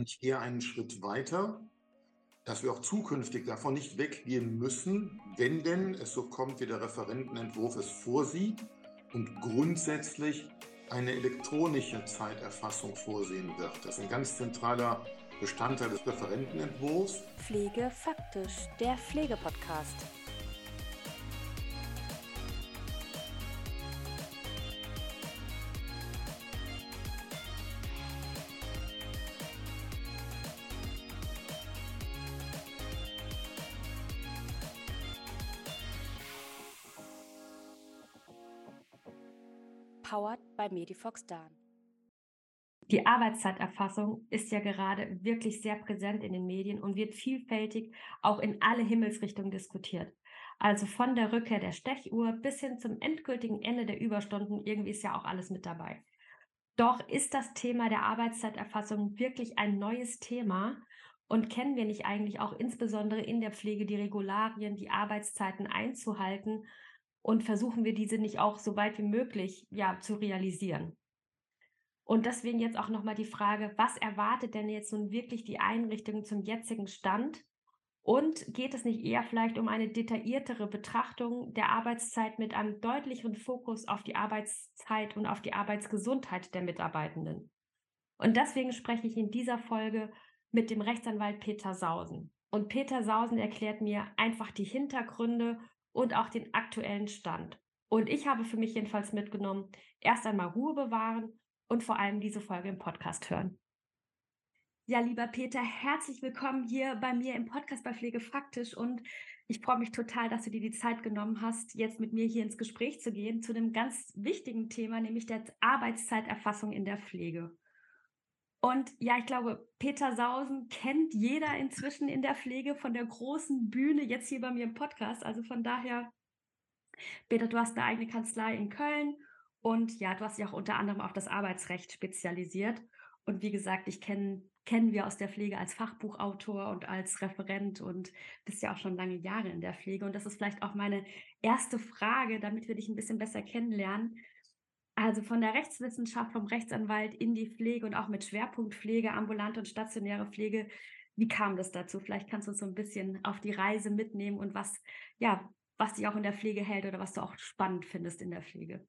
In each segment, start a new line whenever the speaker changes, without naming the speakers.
Und ich gehe einen Schritt weiter, dass wir auch zukünftig davon nicht weggehen müssen, wenn denn es so kommt, wie der Referentenentwurf es vorsieht und grundsätzlich eine elektronische Zeiterfassung vorsehen wird. Das ist ein ganz zentraler Bestandteil des Referentenentwurfs.
Pflege faktisch, der Pflegepodcast. By Medifox Dan.
Die Arbeitszeiterfassung ist ja gerade wirklich sehr präsent in den Medien und wird vielfältig auch in alle Himmelsrichtungen diskutiert. Also von der Rückkehr der Stechuhr bis hin zum endgültigen Ende der Überstunden, irgendwie ist ja auch alles mit dabei. Doch ist das Thema der Arbeitszeiterfassung wirklich ein neues Thema und kennen wir nicht eigentlich auch insbesondere in der Pflege die Regularien, die Arbeitszeiten einzuhalten und versuchen wir diese nicht auch so weit wie möglich ja zu realisieren. Und deswegen jetzt auch nochmal die Frage, was erwartet denn jetzt nun wirklich die Einrichtung zum jetzigen Stand? Und geht es nicht eher vielleicht um eine detailliertere Betrachtung der Arbeitszeit mit einem deutlicheren Fokus auf die Arbeitszeit und auf die Arbeitsgesundheit der Mitarbeitenden? Und deswegen spreche ich in dieser Folge mit dem Rechtsanwalt Peter Sausen. Und Peter Sausen erklärt mir einfach die Hintergründe und auch den aktuellen Stand. Und ich habe für mich jedenfalls mitgenommen, erst einmal Ruhe bewahren und vor allem diese Folge im Podcast hören. Ja, lieber Peter, herzlich willkommen hier bei mir im Podcast bei Pflege Faktisch und ich freue mich total, dass du dir die Zeit genommen hast, jetzt mit mir hier ins Gespräch zu gehen zu einem ganz wichtigen Thema, nämlich der Arbeitszeiterfassung in der Pflege. Und ja, ich glaube, Peter Sausen kennt jeder inzwischen in der Pflege von der großen Bühne jetzt hier bei mir im Podcast. Also von daher, Peter, du hast eine eigene Kanzlei in Köln und ja, du hast dich auch unter anderem auf das Arbeitsrecht spezialisiert. Und wie gesagt, ich kenne kennen wir aus der Pflege als Fachbuchautor und als Referent und bist ja auch schon lange Jahre in der Pflege. Und das ist vielleicht auch meine erste Frage, damit wir dich ein bisschen besser kennenlernen. Also von der Rechtswissenschaft, vom Rechtsanwalt in die Pflege und auch mit Schwerpunkt Pflege, ambulante und stationäre Pflege. Wie kam das dazu? Vielleicht kannst du uns so ein bisschen auf die Reise mitnehmen und was, ja, was dich auch in der Pflege hält oder was du auch spannend findest in der Pflege.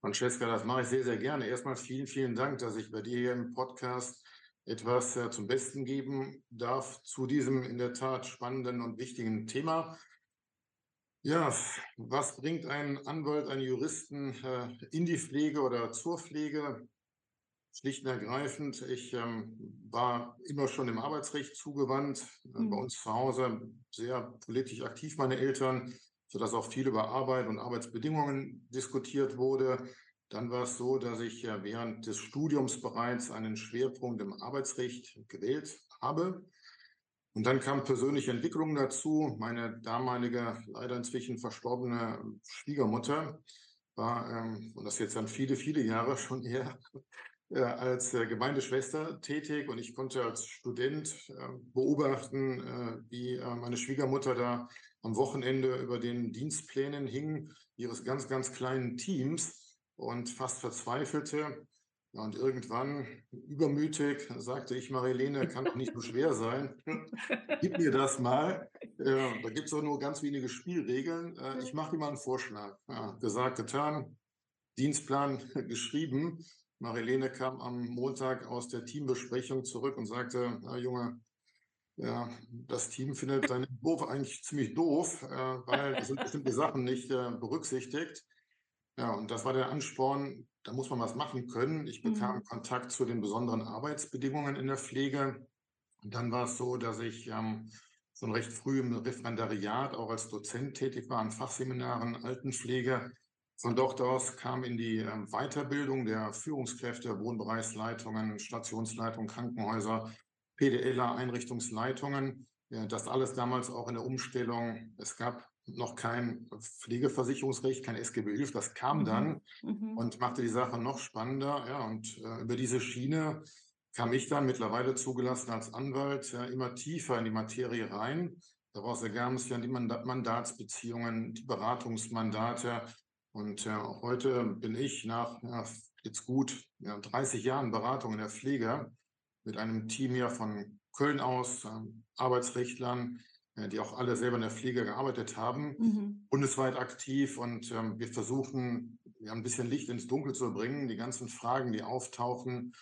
Francesca, das mache ich sehr, sehr gerne. Erstmal vielen, vielen Dank, dass ich bei dir hier im Podcast etwas äh, zum Besten geben darf zu diesem in der Tat spannenden und wichtigen Thema. Ja, was bringt ein Anwalt, einen Juristen äh, in die Pflege oder zur Pflege? Schlicht und ergreifend, ich ähm, war immer schon im Arbeitsrecht zugewandt, mhm. bei uns zu Hause sehr politisch aktiv, meine Eltern, sodass auch viel über Arbeit und Arbeitsbedingungen diskutiert wurde. Dann war es so, dass ich ja während des Studiums bereits einen Schwerpunkt im Arbeitsrecht gewählt habe. Und dann kam persönliche Entwicklung dazu. Meine damalige, leider inzwischen verstorbene Schwiegermutter war, ähm, und das jetzt dann viele, viele Jahre schon her, äh, als äh, Gemeindeschwester tätig und ich konnte als Student äh, beobachten, wie meine Schwiegermutter da am Wochenende über den Dienstplänen hing, ihres ganz, ganz kleinen Teams und fast verzweifelte. Ja, und irgendwann, übermütig, sagte ich, Marilene, kann doch nicht so schwer sein. Gib mir das mal. Ja, da gibt es auch nur ganz wenige Spielregeln. Äh, ich mache dir mal einen Vorschlag. Ja, gesagt, getan, Dienstplan geschrieben. Marilene kam am Montag aus der Teambesprechung zurück und sagte, na Junge, ja, das Team findet deinen Entwurf eigentlich ziemlich doof, äh, weil es sind bestimmte Sachen nicht äh, berücksichtigt. Ja, und das war der Ansporn, da muss man was machen können. Ich bekam mhm. Kontakt zu den besonderen Arbeitsbedingungen in der Pflege. Und dann war es so, dass ich ähm, schon recht früh im Referendariat auch als Dozent tätig war an Fachseminaren Altenpflege. Von dort aus kam in die ähm, Weiterbildung der Führungskräfte, Wohnbereichsleitungen, Stationsleitungen, Krankenhäuser, PDLer, Einrichtungsleitungen. Ja, das alles damals auch in der Umstellung. Es gab noch kein Pflegeversicherungsrecht, kein SGB 11, das kam mhm. dann mhm. und machte die Sache noch spannender. Ja, und äh, über diese Schiene kam ich dann mittlerweile zugelassen als Anwalt ja, immer tiefer in die Materie rein. Daraus ergaben sich dann die Mandatsbeziehungen, die Beratungsmandate. Und äh, heute bin ich nach ja, jetzt gut ja, 30 Jahren Beratung in der Pflege mit einem Team hier von Köln aus, ähm, Arbeitsrechtlern, äh, die auch alle selber in der Pflege gearbeitet haben, mhm. bundesweit aktiv. Und ähm, wir versuchen, ja, ein bisschen Licht ins Dunkel zu bringen, die ganzen Fragen, die auftauchen,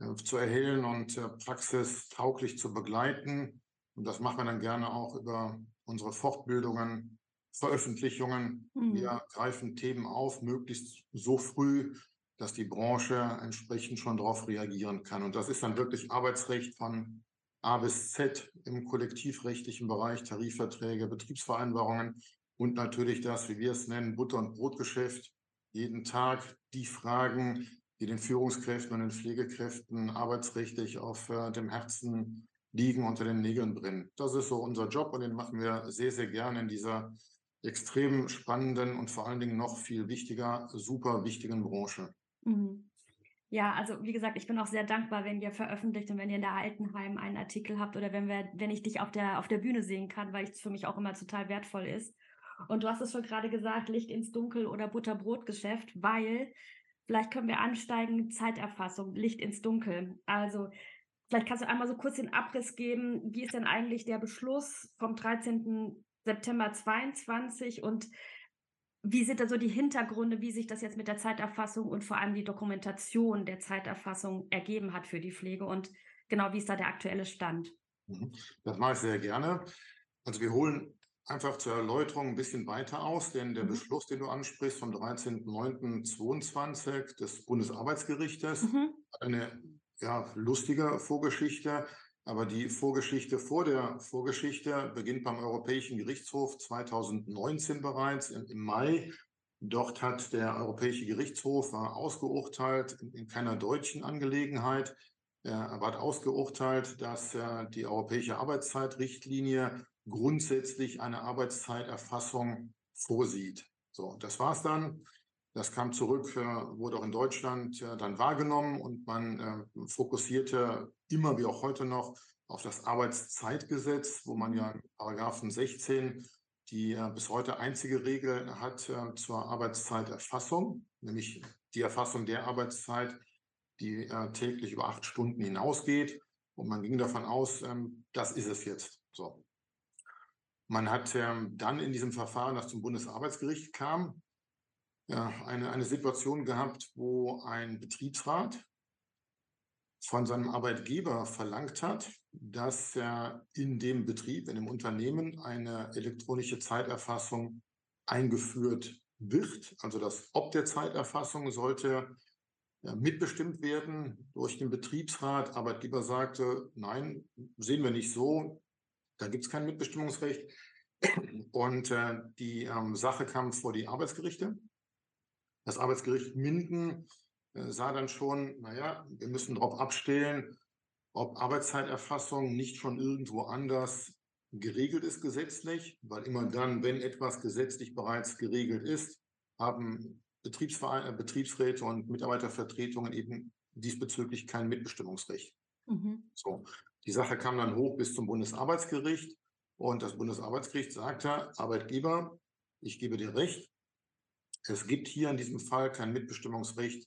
äh, zu erhellen und äh, praxistauglich zu begleiten. Und das machen wir dann gerne auch über unsere Fortbildungen, Veröffentlichungen. Mhm. Wir greifen Themen auf, möglichst so früh, dass die Branche entsprechend schon darauf reagieren kann. Und das ist dann wirklich Arbeitsrecht von A bis Z im kollektivrechtlichen Bereich, Tarifverträge, Betriebsvereinbarungen und natürlich das, wie wir es nennen, Butter- und Brotgeschäft. Jeden Tag die Fragen, die den Führungskräften und den Pflegekräften arbeitsrechtlich auf äh, dem Herzen liegen, unter den Nägeln brennen. Das ist so unser Job und den machen wir sehr, sehr gerne in dieser extrem spannenden und vor allen Dingen noch viel wichtiger, super wichtigen Branche. Mhm.
Ja, also wie gesagt, ich bin auch sehr dankbar, wenn ihr veröffentlicht und wenn ihr in der Altenheim einen Artikel habt oder wenn wir, wenn ich dich auf der auf der Bühne sehen kann, weil es für mich auch immer total wertvoll ist. Und du hast es schon gerade gesagt, Licht ins Dunkel oder Butterbrotgeschäft, weil vielleicht können wir ansteigen, Zeiterfassung, Licht ins Dunkel. Also vielleicht kannst du einmal so kurz den Abriss geben, wie ist denn eigentlich der Beschluss vom 13. September 22 und wie sind da so die Hintergründe, wie sich das jetzt mit der Zeiterfassung und vor allem die Dokumentation der Zeiterfassung ergeben hat für die Pflege und genau, wie ist da der aktuelle Stand?
Mhm. Das mache ich sehr gerne. Also wir holen einfach zur Erläuterung ein bisschen weiter aus, denn der mhm. Beschluss, den du ansprichst, vom 13.09.22 des Bundesarbeitsgerichtes, mhm. hat eine ja, lustige Vorgeschichte. Aber die Vorgeschichte vor der Vorgeschichte beginnt beim Europäischen Gerichtshof 2019 bereits im, im Mai. Dort hat der Europäische Gerichtshof ausgeurteilt, in, in, keiner deutschen Angelegenheit, er hat ausgeurteilt, dass die Europäische Arbeitszeitrichtlinie grundsätzlich eine Arbeitszeiterfassung vorsieht. So, das war's dann. Das kam zurück, äh, wurde auch in Deutschland äh, dann wahrgenommen und man äh, fokussierte immer wie auch heute noch auf das Arbeitszeitgesetz, wo man ja Paragraphen 16 die bis heute einzige Regel hat zur Arbeitszeiterfassung, nämlich die Erfassung der Arbeitszeit, die täglich über acht Stunden hinausgeht. Und man ging davon aus, ähm, das ist es jetzt. So. Man hat ähm, dann in diesem Verfahren, das zum Bundesarbeitsgericht kam, eine, eine Situation gehabt, wo ein Betriebsrat von seinem Arbeitgeber verlangt hat, dass er in dem Betrieb, in dem Unternehmen eine elektronische Zeiterfassung eingeführt wird. Also das Ob der Zeiterfassung sollte mitbestimmt werden durch den Betriebsrat. Arbeitgeber sagte, nein, sehen wir nicht so, da gibt es kein Mitbestimmungsrecht. Und äh, die ähm, Sache kam vor die Arbeitsgerichte. Das Arbeitsgericht Minden sah dann schon, naja, wir müssen darauf abstellen, ob Arbeitszeiterfassung nicht schon irgendwo anders geregelt ist gesetzlich, weil immer dann, wenn etwas gesetzlich bereits geregelt ist, haben Betriebsvereine, äh, Betriebsräte und Mitarbeitervertretungen eben diesbezüglich kein Mitbestimmungsrecht. Mhm. So, die Sache kam dann hoch bis zum Bundesarbeitsgericht und das Bundesarbeitsgericht sagte, Arbeitgeber, ich gebe dir recht, es gibt hier in diesem Fall kein Mitbestimmungsrecht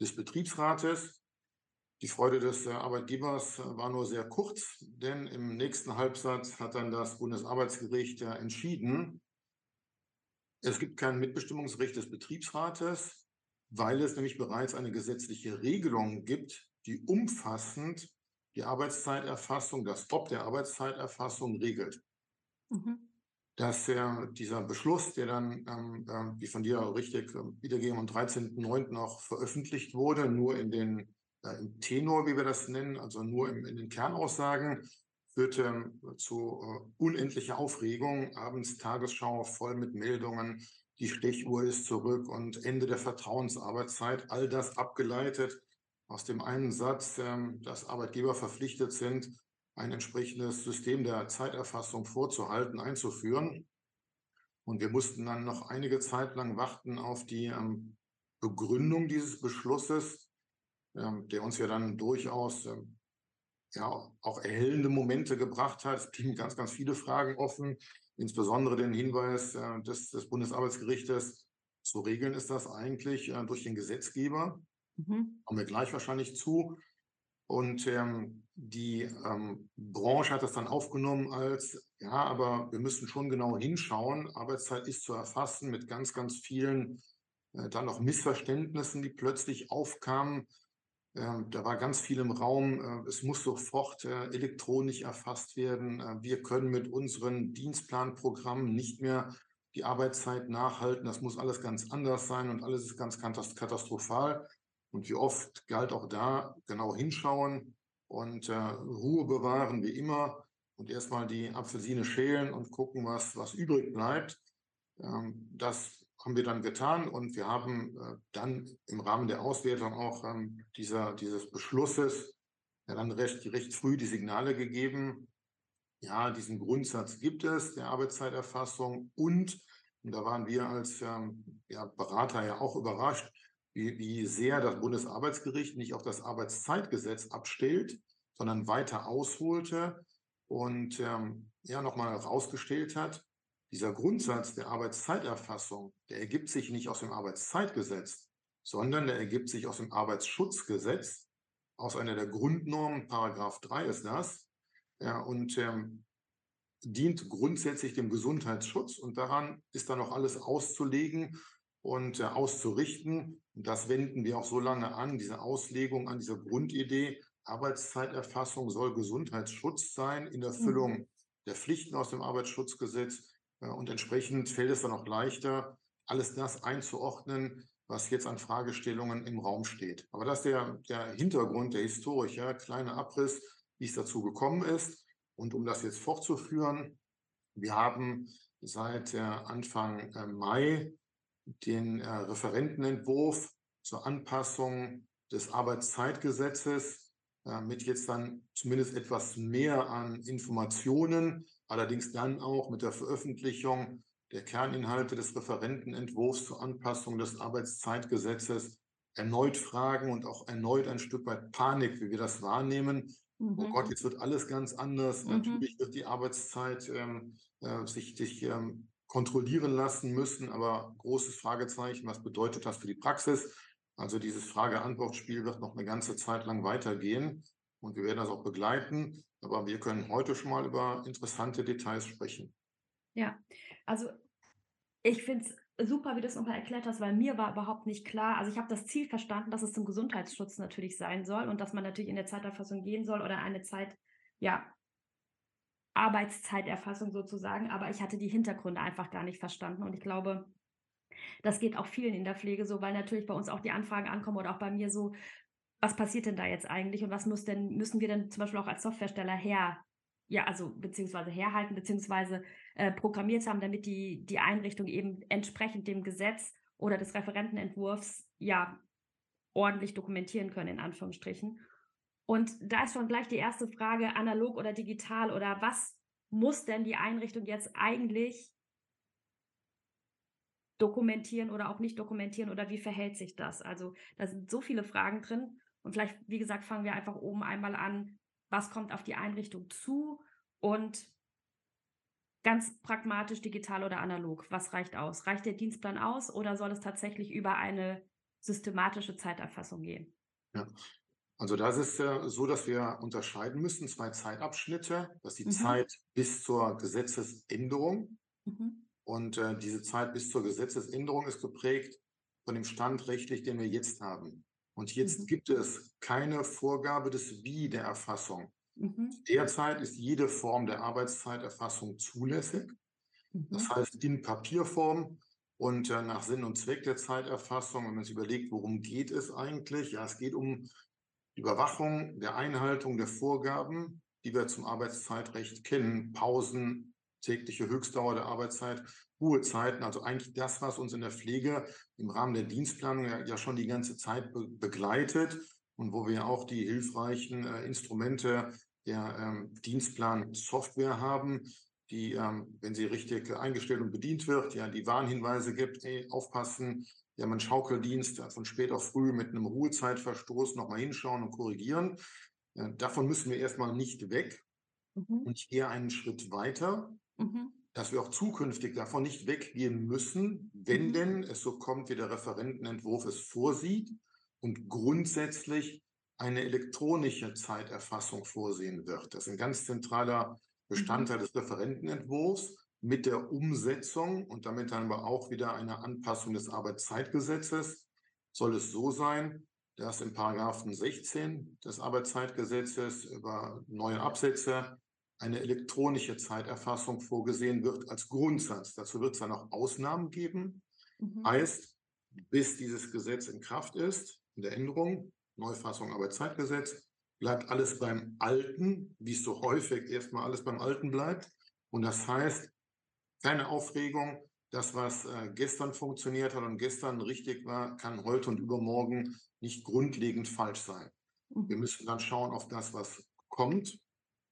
des Betriebsrates. Die Freude des äh, Arbeitgebers äh, war nur sehr kurz, denn im nächsten Halbsatz hat dann das Bundesarbeitsgericht entschieden, es gibt kein Mitbestimmungsrecht des Betriebsrates, weil es nämlich bereits eine gesetzliche Regelung gibt, die umfassend die Arbeitszeiterfassung, das Ob der Arbeitszeiterfassung regelt. Mhm dass äh, dieser Beschluss, der dann, ähm, äh, wie von dir richtig äh, wiedergegeben, am 13.09. auch veröffentlicht wurde, nur in den äh, im Tenor, wie wir das nennen, also nur im, in den Kernaussagen, führte ähm, zu äh, unendlicher Aufregung. Abends Tagesschau voll mit Meldungen, die Stechuhr ist zurück und Ende der Vertrauensarbeitszeit. All das abgeleitet aus dem einen Satz, ähm, dass Arbeitgeber verpflichtet sind, ein entsprechendes System der Zeiterfassung vorzuhalten, einzuführen. Und wir mussten dann noch einige Zeit lang warten auf die ähm, Begründung dieses Beschlusses, ähm, der uns ja dann durchaus ähm, ja, auch erhellende Momente gebracht hat. Es blieben ganz, ganz viele Fragen offen, insbesondere den Hinweis äh, des, des Bundesarbeitsgerichtes, zu regeln ist das eigentlich äh, durch den Gesetzgeber. Mhm. Kommen wir gleich wahrscheinlich zu. Und ähm, die ähm, Branche hat das dann aufgenommen als, ja, aber wir müssen schon genau hinschauen. Arbeitszeit ist zu erfassen mit ganz, ganz vielen äh, dann auch Missverständnissen, die plötzlich aufkamen. Ähm, da war ganz viel im Raum. Äh, es muss sofort äh, elektronisch erfasst werden. Äh, wir können mit unseren Dienstplanprogrammen nicht mehr die Arbeitszeit nachhalten. Das muss alles ganz anders sein und alles ist ganz katastrophal. Und wie oft galt auch da genau hinschauen und äh, Ruhe bewahren wie immer und erstmal die Apfelsine schälen und gucken, was, was übrig bleibt. Ähm, das haben wir dann getan und wir haben äh, dann im Rahmen der Auswertung auch ähm, dieser, dieses Beschlusses ja dann recht, recht früh die Signale gegeben, ja, diesen Grundsatz gibt es der Arbeitszeiterfassung und, und da waren wir als ähm, ja, Berater ja auch überrascht, wie, wie sehr das Bundesarbeitsgericht nicht auf das Arbeitszeitgesetz abstellt, sondern weiter ausholte und ähm, ja nochmal herausgestellt hat, dieser Grundsatz der Arbeitszeiterfassung, der ergibt sich nicht aus dem Arbeitszeitgesetz, sondern der ergibt sich aus dem Arbeitsschutzgesetz, aus einer der Grundnormen, Paragraph 3 ist das, ja, und ähm, dient grundsätzlich dem Gesundheitsschutz und daran ist dann auch alles auszulegen und äh, auszurichten. Und das wenden wir auch so lange an, diese Auslegung an dieser Grundidee. Arbeitszeiterfassung soll Gesundheitsschutz sein in Erfüllung mhm. der Pflichten aus dem Arbeitsschutzgesetz. Äh, und entsprechend fällt es dann auch leichter, alles das einzuordnen, was jetzt an Fragestellungen im Raum steht. Aber das ist der, der Hintergrund, der Historik, ja, kleiner Abriss, wie es dazu gekommen ist. Und um das jetzt fortzuführen, wir haben seit äh, Anfang äh, Mai den äh, Referentenentwurf zur Anpassung des Arbeitszeitgesetzes äh, mit jetzt dann zumindest etwas mehr an Informationen, allerdings dann auch mit der Veröffentlichung der Kerninhalte des Referentenentwurfs zur Anpassung des Arbeitszeitgesetzes erneut Fragen und auch erneut ein Stück weit Panik, wie wir das wahrnehmen. Oh mhm. Oh Gott, jetzt wird alles ganz anders. Mhm. Natürlich wird die Arbeitszeit ähm, äh, sich, sich ähm, kontrollieren lassen müssen. Aber großes Fragezeichen, was bedeutet das für die Praxis? Also dieses Frage-Antwort-Spiel wird noch eine ganze Zeit lang weitergehen und wir werden das auch begleiten. Aber wir können heute schon mal über interessante Details sprechen.
Ja, also ich finde es super, wie du es nochmal erklärt hast, weil mir war überhaupt nicht klar, also ich habe das Ziel verstanden, dass es zum Gesundheitsschutz natürlich sein soll und dass man natürlich in der Zeiterfassung gehen soll oder eine Zeit, ja, Arbeitszeiterfassung sozusagen, aber ich hatte die Hintergründe einfach gar nicht verstanden und ich glaube, das geht auch vielen in der Pflege so, weil natürlich bei uns auch die Anfragen ankommen oder auch bei mir so, was passiert denn da jetzt eigentlich und was muss denn, müssen wir denn zum Beispiel auch als Softwaresteller her, ja, also beziehungsweise herhalten, beziehungsweise äh, programmiert haben, damit die, die Einrichtung eben entsprechend dem Gesetz oder des Referentenentwurfs ja ordentlich dokumentieren können, in Anführungsstrichen. Und da ist schon gleich die erste Frage, analog oder digital oder was muss denn die Einrichtung jetzt eigentlich dokumentieren oder auch nicht dokumentieren oder wie verhält sich das? Also da sind so viele Fragen drin und vielleicht, wie gesagt, fangen wir einfach oben einmal an, was kommt auf die Einrichtung zu und ganz pragmatisch digital oder analog, was reicht aus? Reicht der Dienstplan aus oder soll es tatsächlich über eine systematische Zeiterfassung gehen?
Ja, also das ist äh, so, dass wir unterscheiden müssen, zwei Zeitabschnitte. Das ist die mhm. Zeit bis zur Gesetzesänderung. Mhm. Und äh, diese Zeit bis zur Gesetzesänderung ist geprägt von dem Stand rechtlich, den wir jetzt haben. Und jetzt mhm. gibt es keine Vorgabe des Wie der Erfassung. Mhm. Derzeit ist jede Form der Arbeitszeiterfassung zulässig. Das mhm. heißt in Papierform und äh, nach Sinn und Zweck der Zeiterfassung, wenn man sich überlegt, worum geht es eigentlich? Ja, es geht um Überwachung der Einhaltung der Vorgaben, die wir zum Arbeitszeitrecht kennen, Pausen, tägliche Höchstdauer der Arbeitszeit, Ruhezeiten, also eigentlich das, was uns in der Pflege im Rahmen der Dienstplanung ja, ja schon die ganze Zeit be begleitet und wo wir auch die hilfreichen äh, Instrumente der ähm, Dienstplan-Software haben, die, ähm, wenn sie richtig eingestellt und bedient wird, ja die Warnhinweise gibt, hey, aufpassen, haben einen Schaukeldienst von spät auf früh mit einem Ruhezeitverstoß nochmal hinschauen und korrigieren. Davon müssen wir erstmal nicht weg. Mhm. Und ich gehe einen Schritt weiter, mhm. dass wir auch zukünftig davon nicht weggehen müssen, wenn mhm. denn es so kommt, wie der Referentenentwurf es vorsieht und grundsätzlich eine elektronische Zeiterfassung vorsehen wird. Das ist ein ganz zentraler Bestandteil mhm. des Referentenentwurfs mit der Umsetzung und damit dann aber auch wieder eine Anpassung des Arbeitszeitgesetzes soll es so sein, dass im Paragraphen 16 des Arbeitszeitgesetzes über neue Absätze eine elektronische Zeiterfassung vorgesehen wird als Grundsatz. Dazu wird es dann auch Ausnahmen geben. Mhm. Heißt, bis dieses Gesetz in Kraft ist, in der Änderung, Neufassung Arbeitszeitgesetz, bleibt alles beim Alten, wie es so häufig erstmal alles beim Alten bleibt. Und das heißt, keine Aufregung, das, was äh, gestern funktioniert hat und gestern richtig war, kann heute und übermorgen nicht grundlegend falsch sein. Mhm. Wir müssen dann schauen auf das, was kommt.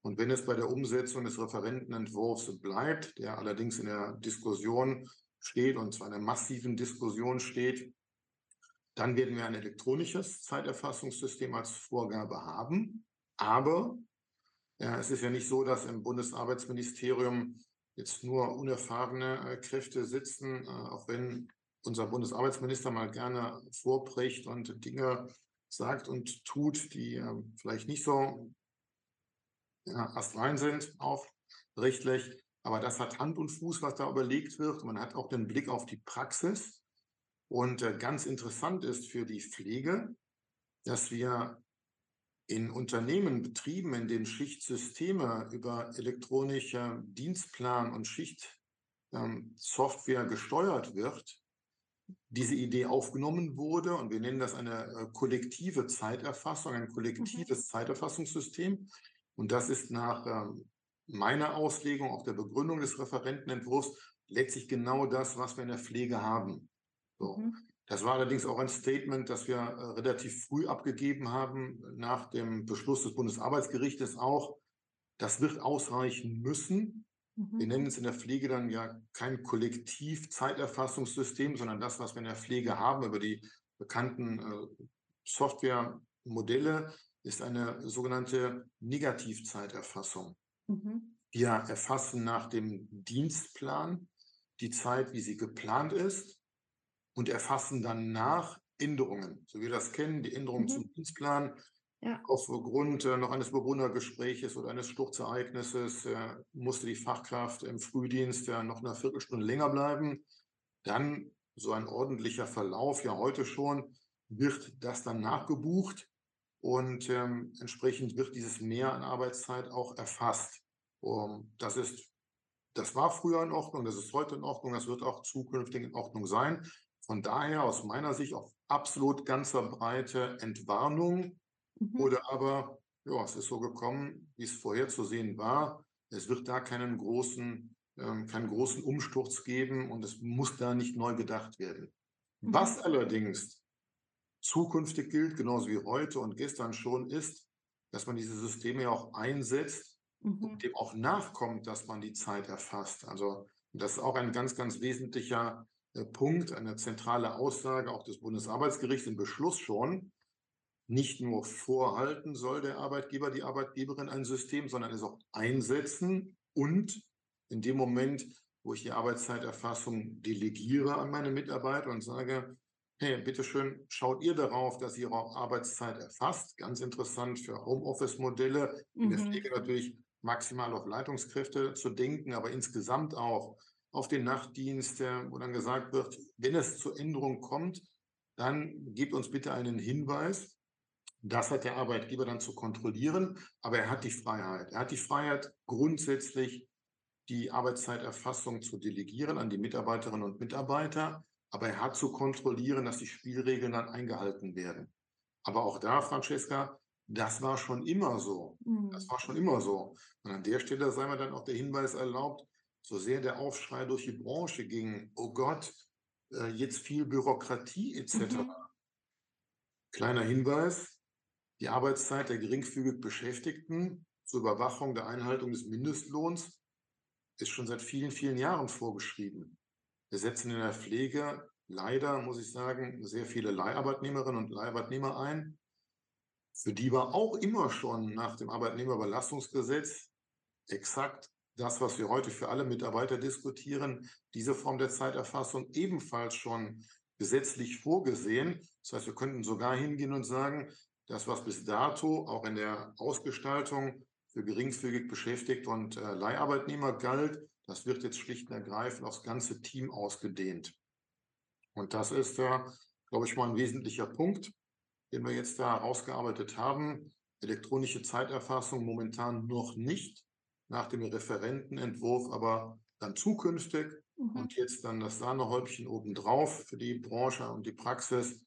Und wenn es bei der Umsetzung des Referentenentwurfs bleibt, der allerdings in der Diskussion steht und zwar in einer massiven Diskussion steht, dann werden wir ein elektronisches Zeiterfassungssystem als Vorgabe haben. Aber ja, es ist ja nicht so, dass im Bundesarbeitsministerium jetzt nur unerfahrene äh, Kräfte sitzen, äh, auch wenn unser Bundesarbeitsminister mal gerne vorbricht und Dinge sagt und tut, die äh, vielleicht nicht so ja, astrein sind, auch rechtlich. Aber das hat Hand und Fuß, was da überlegt wird. Man hat auch den Blick auf die Praxis. Und äh, ganz interessant ist für die Pflege, dass wir in Unternehmen, Betrieben, in denen Schichtsysteme über elektronische Dienstplan und Schichtsoftware ähm, gesteuert wird, diese Idee aufgenommen wurde und wir nennen das eine äh, kollektive Zeiterfassung, ein kollektives mhm. Zeiterfassungssystem. Und das ist nach ähm, meiner Auslegung, auch der Begründung des Referentenentwurfs, letztlich genau das, was wir in der Pflege haben. So. Mhm. Das war allerdings auch ein Statement, das wir äh, relativ früh abgegeben haben, nach dem Beschluss des Bundesarbeitsgerichtes auch. Das wird ausreichen müssen. Mhm. Wir nennen es in der Pflege dann ja kein Kollektiv-Zeiterfassungssystem, sondern das, was wir in der Pflege haben über die bekannten äh, Softwaremodelle, ist eine sogenannte Negativzeiterfassung. Mhm. Wir erfassen nach dem Dienstplan die Zeit, wie sie geplant ist und erfassen dann nach Änderungen, so wie wir das kennen, die Änderungen mhm. zum Dienstplan. Ja. Aufgrund äh, noch eines Bewohnergespräches oder eines Sturzereignisses äh, musste die Fachkraft im Frühdienst ja noch eine Viertelstunde länger bleiben. Dann so ein ordentlicher Verlauf, ja heute schon, wird das dann nachgebucht und ähm, entsprechend wird dieses Mehr an Arbeitszeit auch erfasst. Um, das ist, das war früher in Ordnung, das ist heute in Ordnung, das wird auch zukünftig in Ordnung sein. Von daher aus meiner Sicht auf absolut ganzer Breite Entwarnung mhm. oder aber, ja, es ist so gekommen, wie es vorherzusehen war. Es wird da keinen großen, ähm, keinen großen Umsturz geben und es muss da nicht neu gedacht werden. Mhm. Was allerdings zukünftig gilt, genauso wie heute und gestern schon, ist, dass man diese Systeme ja auch einsetzt mhm. und dem auch nachkommt, dass man die Zeit erfasst. Also das ist auch ein ganz, ganz wesentlicher Punkt, eine zentrale Aussage auch des Bundesarbeitsgerichts im Beschluss schon, nicht nur vorhalten soll der Arbeitgeber, die Arbeitgeberin ein System, sondern es auch einsetzen und in dem Moment, wo ich die Arbeitszeiterfassung delegiere an meine Mitarbeiter und sage, hey, bitteschön, schaut ihr darauf, dass ihr eure Arbeitszeit erfasst. Ganz interessant für Homeoffice-Modelle, in der mhm. Pflege natürlich maximal auf Leitungskräfte zu denken, aber insgesamt auch auf den Nachtdienst, wo dann gesagt wird, wenn es zur Änderung kommt, dann gebt uns bitte einen Hinweis. Das hat der Arbeitgeber dann zu kontrollieren, aber er hat die Freiheit. Er hat die Freiheit, grundsätzlich die Arbeitszeiterfassung zu delegieren an die Mitarbeiterinnen und Mitarbeiter, aber er hat zu kontrollieren, dass die Spielregeln dann eingehalten werden. Aber auch da, Francesca, das war schon immer so. Das mhm. war schon immer so. Und an der Stelle sei mir dann auch der Hinweis erlaubt, so sehr der Aufschrei durch die Branche ging, oh Gott, äh, jetzt viel Bürokratie etc. Mhm. Kleiner Hinweis, die Arbeitszeit der geringfügig Beschäftigten zur Überwachung der Einhaltung des Mindestlohns ist schon seit vielen, vielen Jahren vorgeschrieben. Wir setzen in der Pflege leider, muss ich sagen, sehr viele Leiharbeitnehmerinnen und Leiharbeitnehmer ein. Für die war auch immer schon nach dem Arbeitnehmerbelastungsgesetz exakt das, was wir heute für alle Mitarbeiter diskutieren, diese Form der Zeiterfassung ebenfalls schon gesetzlich vorgesehen. Das heißt, wir könnten sogar hingehen und sagen, das, was bis dato auch in der Ausgestaltung für geringfügig beschäftigt und äh, Leiharbeitnehmer galt, das wird jetzt schlicht und ergreifend aufs ganze Team ausgedehnt. Und das ist, äh, glaube ich, mal ein wesentlicher Punkt, den wir jetzt da herausgearbeitet haben. Elektronische Zeiterfassung momentan noch nicht, nach dem Referentenentwurf aber dann zukünftig. Mhm. Und jetzt dann das Sahnehäubchen obendrauf für die Branche und die Praxis.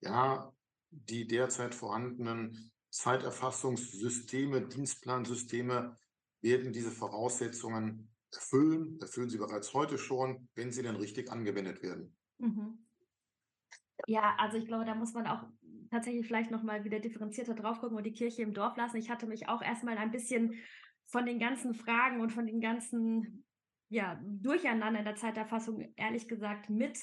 Ja, die derzeit vorhandenen Zeiterfassungssysteme, Dienstplansysteme werden diese Voraussetzungen erfüllen, erfüllen sie bereits heute schon, wenn sie dann richtig angewendet werden. Mhm.
Ja, also ich glaube, da muss man auch tatsächlich vielleicht nochmal wieder differenzierter drauf gucken und die Kirche im Dorf lassen. Ich hatte mich auch erstmal ein bisschen von den ganzen Fragen und von den ganzen ja, Durcheinander in der Zeiterfassung ehrlich gesagt mit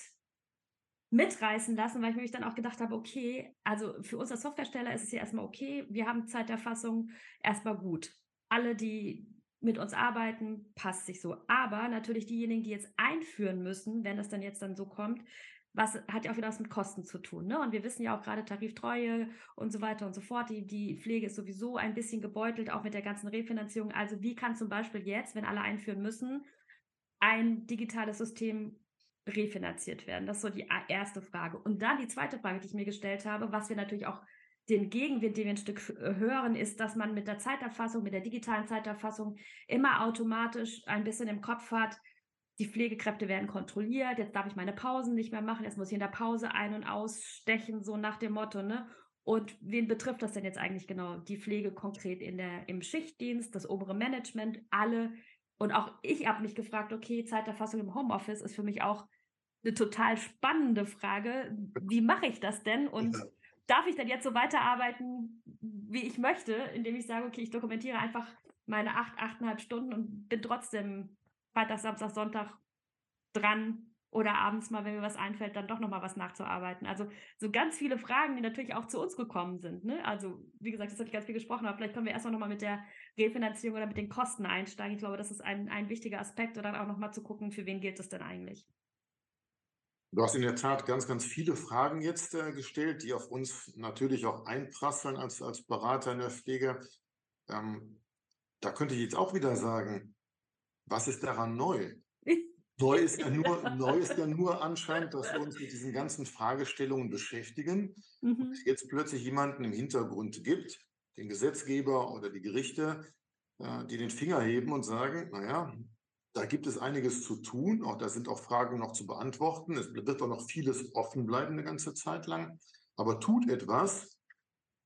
mitreißen lassen, weil ich mich dann auch gedacht habe, okay, also für uns als Softwaresteller ist es ja erstmal okay, wir haben Zeiterfassung erstmal gut. Alle, die mit uns arbeiten, passt sich so. Aber natürlich diejenigen, die jetzt einführen müssen, wenn das dann jetzt dann so kommt, was hat ja auch wieder was mit Kosten zu tun. Ne? Und wir wissen ja auch gerade Tariftreue und so weiter und so fort. Die, die Pflege ist sowieso ein bisschen gebeutelt, auch mit der ganzen Refinanzierung. Also wie kann zum Beispiel jetzt, wenn alle einführen müssen, ein digitales System refinanziert werden? Das ist so die erste Frage. Und dann die zweite Frage, die ich mir gestellt habe, was wir natürlich auch den Gegenwind, den wir ein Stück äh, hören, ist, dass man mit der Zeiterfassung, mit der digitalen Zeiterfassung immer automatisch ein bisschen im Kopf hat, die Pflegekräfte werden kontrolliert, jetzt darf ich meine Pausen nicht mehr machen, jetzt muss ich in der Pause ein- und ausstechen, so nach dem Motto, ne? Und wen betrifft das denn jetzt eigentlich genau? Die Pflege konkret in der, im Schichtdienst, das obere Management, alle. Und auch ich habe mich gefragt, okay, Zeiterfassung im Homeoffice ist für mich auch eine total spannende Frage. Wie mache ich das denn? Und ja darf ich denn jetzt so weiterarbeiten, wie ich möchte, indem ich sage, okay, ich dokumentiere einfach meine acht, achteinhalb Stunden und bin trotzdem Freitag, Samstag, Sonntag dran oder abends mal, wenn mir was einfällt, dann doch nochmal was nachzuarbeiten. Also so ganz viele Fragen, die natürlich auch zu uns gekommen sind. Ne? Also wie gesagt, das habe ich ganz viel gesprochen, aber vielleicht können wir erstmal nochmal mit der Refinanzierung oder mit den Kosten einsteigen. Ich glaube, das ist ein, ein wichtiger Aspekt und dann auch nochmal zu gucken, für wen gilt das denn eigentlich.
Du hast in der Tat ganz, ganz viele Fragen jetzt äh, gestellt, die auf uns natürlich auch einprasseln als, als Berater in der Pflege. Ähm, da könnte ich jetzt auch wieder sagen, was ist daran neu? Neu ist ja nur, neu ist ja nur anscheinend, dass wir uns mit diesen ganzen Fragestellungen beschäftigen. Mhm. es jetzt plötzlich jemanden im Hintergrund gibt, den Gesetzgeber oder die Gerichte, äh, die den Finger heben und sagen, naja, da gibt es einiges zu tun. Auch da sind auch Fragen noch zu beantworten. Es wird auch noch vieles offen bleiben eine ganze Zeit lang. Aber tut etwas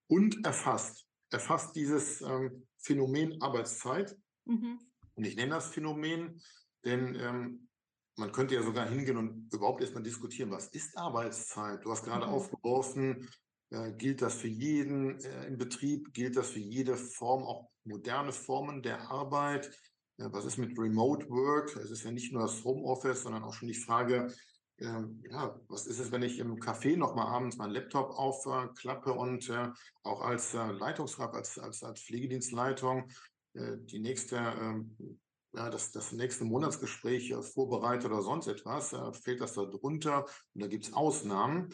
und erfasst. Erfasst dieses ähm, Phänomen Arbeitszeit. Mhm. Und ich nenne das Phänomen, denn ähm, man könnte ja sogar hingehen und überhaupt erstmal diskutieren, was ist Arbeitszeit? Du hast gerade mhm. aufgeworfen, äh, gilt das für jeden äh, im Betrieb? Gilt das für jede Form, auch moderne Formen der Arbeit? Ja, was ist mit Remote Work? Es ist ja nicht nur das Homeoffice, sondern auch schon die Frage, äh, ja, was ist es, wenn ich im Café nochmal abends meinen Laptop aufklappe äh, und äh, auch als äh, Leitungsrat, als, als, als Pflegedienstleitung äh, die nächste, ähm, ja, das, das nächste Monatsgespräch äh, vorbereite oder sonst etwas, fehlt das da drunter und da gibt es Ausnahmen.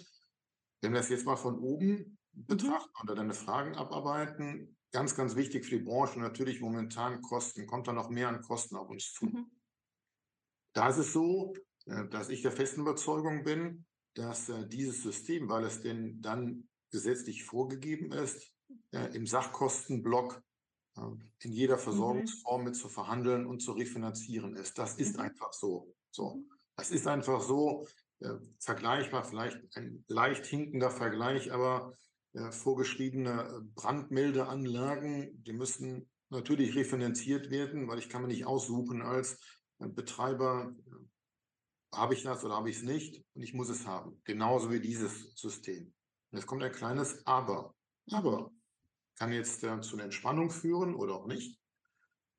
Wenn wir es jetzt mal von oben mhm. betrachten oder deine Fragen abarbeiten, ganz, ganz wichtig für die Branche natürlich momentan Kosten. Kommt da noch mehr an Kosten auf uns zu? Mhm. Da ist es so, äh, dass ich der festen Überzeugung bin, dass äh, dieses System, weil es denn dann gesetzlich vorgegeben ist, äh, im Sachkostenblock in jeder mhm. Versorgungsform mit zu verhandeln und zu refinanzieren ist. Das ist mhm. einfach so. So, das ist einfach so. vergleichbar, vielleicht ein leicht hinkender Vergleich, aber äh, vorgeschriebene äh, Brandmeldeanlagen, die müssen natürlich refinanziert werden, weil ich kann mir nicht aussuchen als äh, Betreiber, habe ich das oder habe ich es nicht und ich muss es haben. Genauso wie dieses System. Und jetzt kommt ein kleines Aber. Aber kann jetzt äh, zu einer Entspannung führen oder auch nicht.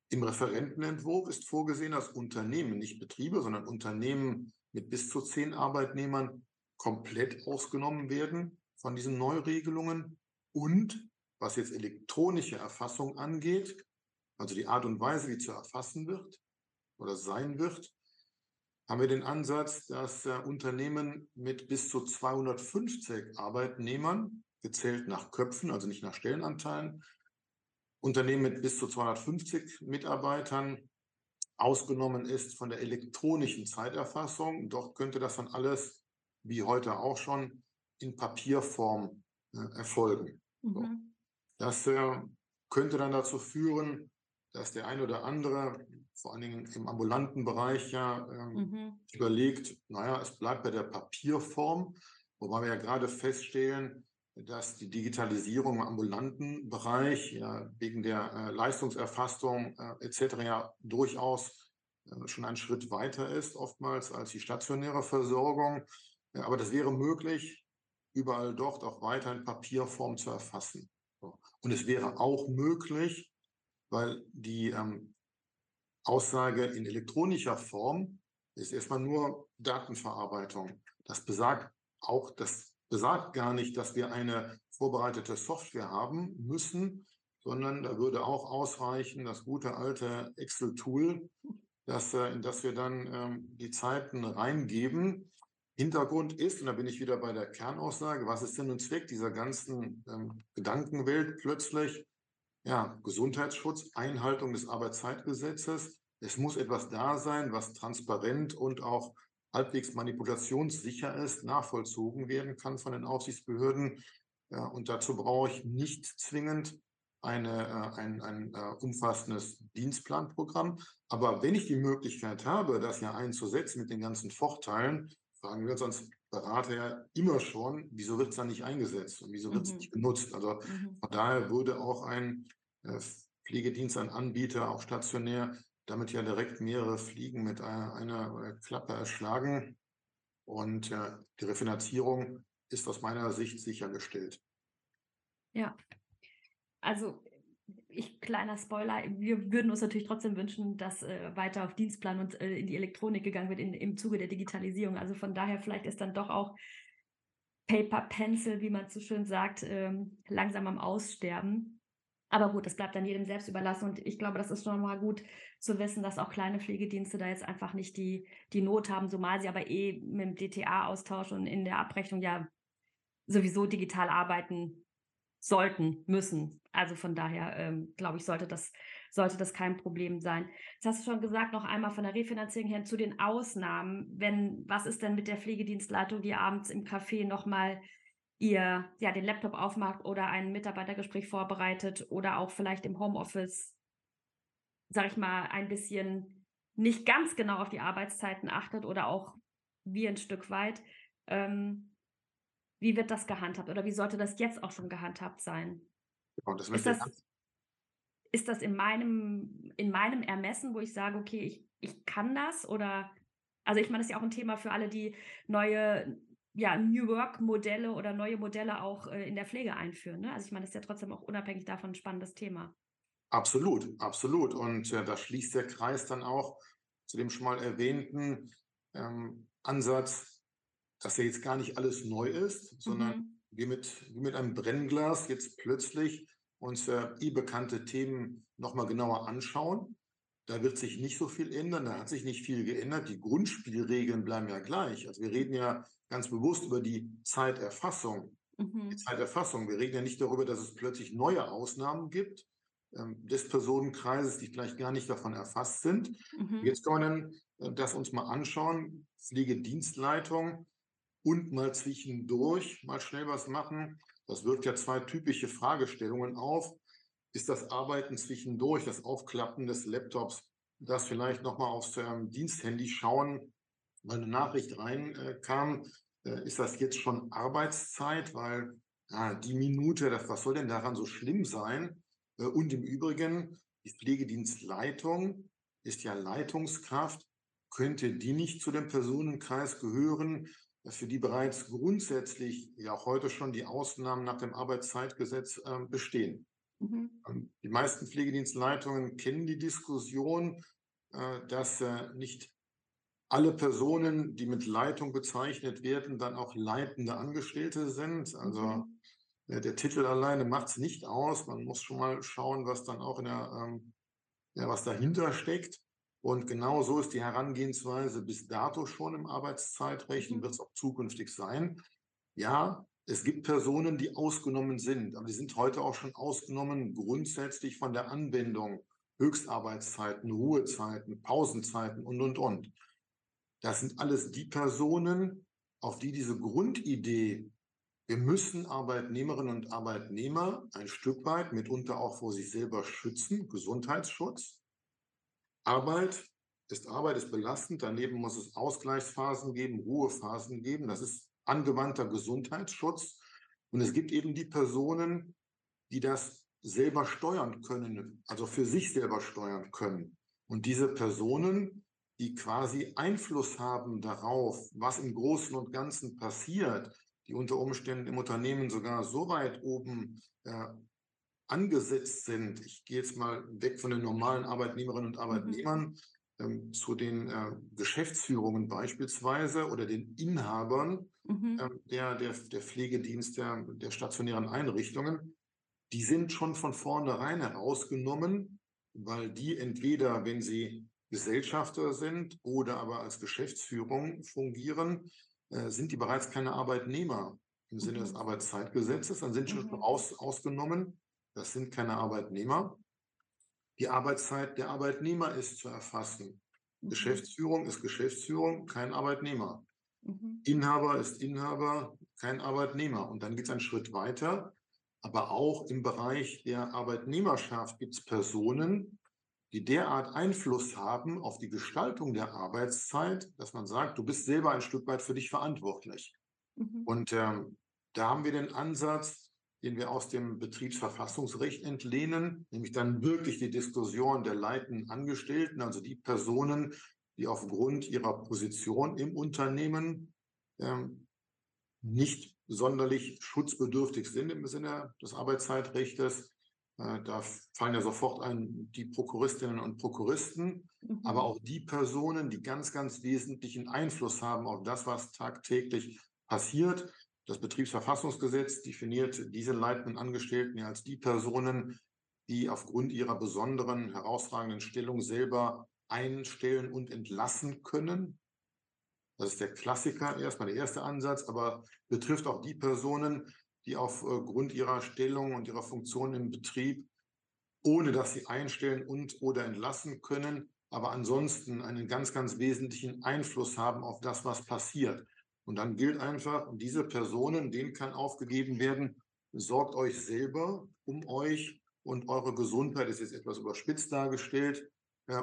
Im Referentenentwurf ist vorgesehen, dass Unternehmen, nicht Betriebe, sondern Unternehmen mit bis zu zehn Arbeitnehmern komplett ausgenommen werden von diesen Neuregelungen und was jetzt elektronische Erfassung angeht, also die Art und Weise, wie zu erfassen wird oder sein wird, haben wir den Ansatz, dass äh, Unternehmen mit bis zu 250 Arbeitnehmern gezählt nach Köpfen, also nicht nach Stellenanteilen. Unternehmen mit bis zu 250 Mitarbeitern ausgenommen ist von der elektronischen Zeiterfassung. Dort könnte das dann alles, wie heute auch schon, in Papierform äh, erfolgen. Mhm. Das äh, könnte dann dazu führen, dass der ein oder andere, vor allen Dingen im ambulanten Bereich, ja ähm, mhm. überlegt, naja, es bleibt bei der Papierform, wobei wir ja gerade feststellen, dass die Digitalisierung im ambulanten Bereich ja wegen der äh, Leistungserfassung äh, etc. ja durchaus äh, schon einen Schritt weiter ist, oftmals als die stationäre Versorgung. Ja, aber das wäre möglich, überall dort auch weiter in Papierform zu erfassen. Und es wäre auch möglich, weil die ähm, Aussage in elektronischer Form ist erstmal nur Datenverarbeitung. Das besagt auch, das besagt gar nicht, dass wir eine vorbereitete Software haben müssen, sondern da würde auch ausreichen das gute alte Excel-Tool, das, äh, in das wir dann ähm, die Zeiten reingeben. Hintergrund ist, und da bin ich wieder bei der Kernaussage, was ist denn nun Zweck dieser ganzen ähm, Gedankenwelt plötzlich? Ja, Gesundheitsschutz, Einhaltung des Arbeitszeitgesetzes. Es muss etwas da sein, was transparent und auch halbwegs manipulationssicher ist, nachvollzogen werden kann von den Aufsichtsbehörden. Ja, und dazu brauche ich nicht zwingend eine, äh, ein, ein uh, umfassendes Dienstplanprogramm. Aber wenn ich die Möglichkeit habe, das ja einzusetzen mit den ganzen Vorteilen, fragen wir uns als Berater ja immer schon, wieso wird es dann nicht eingesetzt und wieso wird es mhm. nicht genutzt? Also mhm. von daher würde auch ein äh, Pflegedienst, ein Anbieter, auch stationär, damit ja direkt mehrere Fliegen mit einer, einer äh, Klappe erschlagen. Und äh, die Refinanzierung ist aus meiner Sicht sichergestellt.
Ja, also ich, kleiner Spoiler, wir würden uns natürlich trotzdem wünschen, dass äh, weiter auf Dienstplan und äh, in die Elektronik gegangen wird in, im Zuge der Digitalisierung. Also von daher vielleicht ist dann doch auch Paper Pencil, wie man so schön sagt, ähm, langsam am Aussterben. Aber gut, das bleibt dann jedem selbst überlassen. Und ich glaube, das ist schon mal gut zu wissen, dass auch kleine Pflegedienste da jetzt einfach nicht die, die Not haben, zumal sie aber eh mit dem DTA-Austausch und in der Abrechnung ja sowieso digital arbeiten sollten, müssen. Also von daher, ähm, glaube ich, sollte das, sollte das kein Problem sein. Jetzt hast du schon gesagt, noch einmal von der Refinanzierung her zu den Ausnahmen. Wenn, was ist denn mit der Pflegedienstleitung, die abends im Café nochmal ihr ja den Laptop aufmacht oder ein Mitarbeitergespräch vorbereitet oder auch vielleicht im Homeoffice, sag ich mal, ein bisschen nicht ganz genau auf die Arbeitszeiten achtet oder auch wie ein Stück weit. Ähm, wie wird das gehandhabt oder wie sollte das jetzt auch schon gehandhabt sein?
Genau, das
ist, das, ist das in meinem, in meinem Ermessen, wo ich sage, okay, ich, ich kann das oder, also ich meine, das ist ja auch ein Thema für alle, die neue, ja, New Work-Modelle oder neue Modelle auch äh, in der Pflege einführen. Ne? Also ich meine, das ist ja trotzdem auch unabhängig davon ein spannendes Thema.
Absolut, absolut. Und äh, da schließt der Kreis dann auch zu dem schon mal erwähnten ähm, Ansatz, dass ja jetzt gar nicht alles neu ist, sondern mhm. wir mit, wie mit einem Brennglas jetzt plötzlich uns äh, eh bekannte Themen nochmal genauer anschauen. Da wird sich nicht so viel ändern, da hat sich nicht viel geändert. Die Grundspielregeln bleiben ja gleich. Also wir reden ja ganz bewusst über die Zeiterfassung. Mhm. Die Zeiterfassung. Wir reden ja nicht darüber, dass es plötzlich neue Ausnahmen gibt des Personenkreises, die vielleicht gar nicht davon erfasst sind. Mhm. Jetzt können wir dann äh, das uns mal anschauen. Pflegedienstleitung und mal zwischendurch mal schnell was machen. Das wirkt ja zwei typische Fragestellungen auf. Ist das Arbeiten zwischendurch, das Aufklappen des Laptops, das vielleicht nochmal aufs ähm, Diensthandy schauen, weil eine Nachricht reinkam, äh, ist das jetzt schon Arbeitszeit, weil ja, die Minute, das, was soll denn daran so schlimm sein? Äh, und im Übrigen, die Pflegedienstleitung ist ja Leitungskraft. Könnte die nicht zu dem Personenkreis gehören, für die bereits grundsätzlich ja auch heute schon die Ausnahmen nach dem Arbeitszeitgesetz äh, bestehen. Mhm. Ähm, die meisten Pflegedienstleitungen kennen die Diskussion, äh, dass äh, nicht alle Personen, die mit Leitung bezeichnet werden, dann auch leitende Angestellte sind. Also mhm. Der Titel alleine macht es nicht aus. Man muss schon mal schauen, was dann auch in der, ähm, ja, was dahinter steckt. Und genau so ist die Herangehensweise bis dato schon im Arbeitszeitrecht und mhm. wird es auch zukünftig sein. Ja, Es gibt Personen, die ausgenommen sind, aber die sind heute auch schon ausgenommen grundsätzlich von der Anwendung Höchstarbeitszeiten, Ruhezeiten, Pausenzeiten und, und, und. Das sind alles die Personen, auf die diese Grundidee, wir müssen Arbeitnehmerinnen und Arbeitnehmer ein Stück weit, mitunter auch vor sich selber schützen, Gesundheitsschutz. Arbeit ist Arbeit, ist belastend, daneben muss es Ausgleichsphasen geben, Ruhephasen geben, das ist angewandter Gesundheitsschutz. Und es gibt eben die Personen, die das selber steuern können, also für sich selber steuern können. Und diese Personen, die quasi Einfluss haben darauf, was im Großen und Ganzen passiert, die unter Umständen im Unternehmen sogar so weit oben äh, angesetzt sind. Ich gehe jetzt mal weg von den normalen Arbeitnehmerinnen und mhm. Arbeitnehmern ähm, zu den äh, Geschäftsführungen beispielsweise oder den Inhabern mhm. äh, der, der, der Pflegedienste, der stationären Einrichtungen die sind schon von vornherein herausgenommen, weil die entweder, wenn sie Gesellschafter sind oder aber als Geschäftsführung fungieren, sind die bereits keine Arbeitnehmer im Sinne des mhm. Arbeitszeitgesetzes, dann sind schon mhm. aus, ausgenommen. Das sind keine Arbeitnehmer. Die Arbeitszeit der Arbeitnehmer ist zu erfassen. Mhm. Geschäftsführung ist Geschäftsführung, kein Arbeitnehmer. Mhm. Inhaber ist Inhaber, kein Arbeitnehmer. Und dann geht es einen Schritt weiter. Aber auch im Bereich der Arbeitnehmerschaft gibt es Personen, die derart Einfluss haben auf die Gestaltung der Arbeitszeit, dass man sagt, du bist selber ein Stück weit für dich verantwortlich. Mhm. Und ähm, da haben wir den Ansatz, den wir aus dem Betriebsverfassungsrecht entlehnen, nämlich dann wirklich die Diskussion der leitenden Angestellten, also die Personen, die aufgrund ihrer Position im Unternehmen ähm, nicht sonderlich schutzbedürftig sind im Sinne des Arbeitszeitrechtes. Äh, da fallen ja sofort ein die Prokuristinnen und Prokuristen, mhm. aber auch die Personen, die ganz, ganz wesentlichen Einfluss haben auf das, was tagtäglich passiert. Das Betriebsverfassungsgesetz definiert diese leitenden Angestellten ja als die Personen, die aufgrund ihrer besonderen, herausragenden Stellung selber einstellen und entlassen können. Das ist der Klassiker, erstmal der erste Ansatz, aber betrifft auch die Personen, die aufgrund ihrer Stellung und ihrer Funktion im Betrieb, ohne dass sie einstellen und oder entlassen können, aber ansonsten einen ganz, ganz wesentlichen Einfluss haben auf das, was passiert. Und dann gilt einfach, diese Personen, denen kann aufgegeben werden, sorgt euch selber um euch und eure Gesundheit ist jetzt etwas überspitzt dargestellt,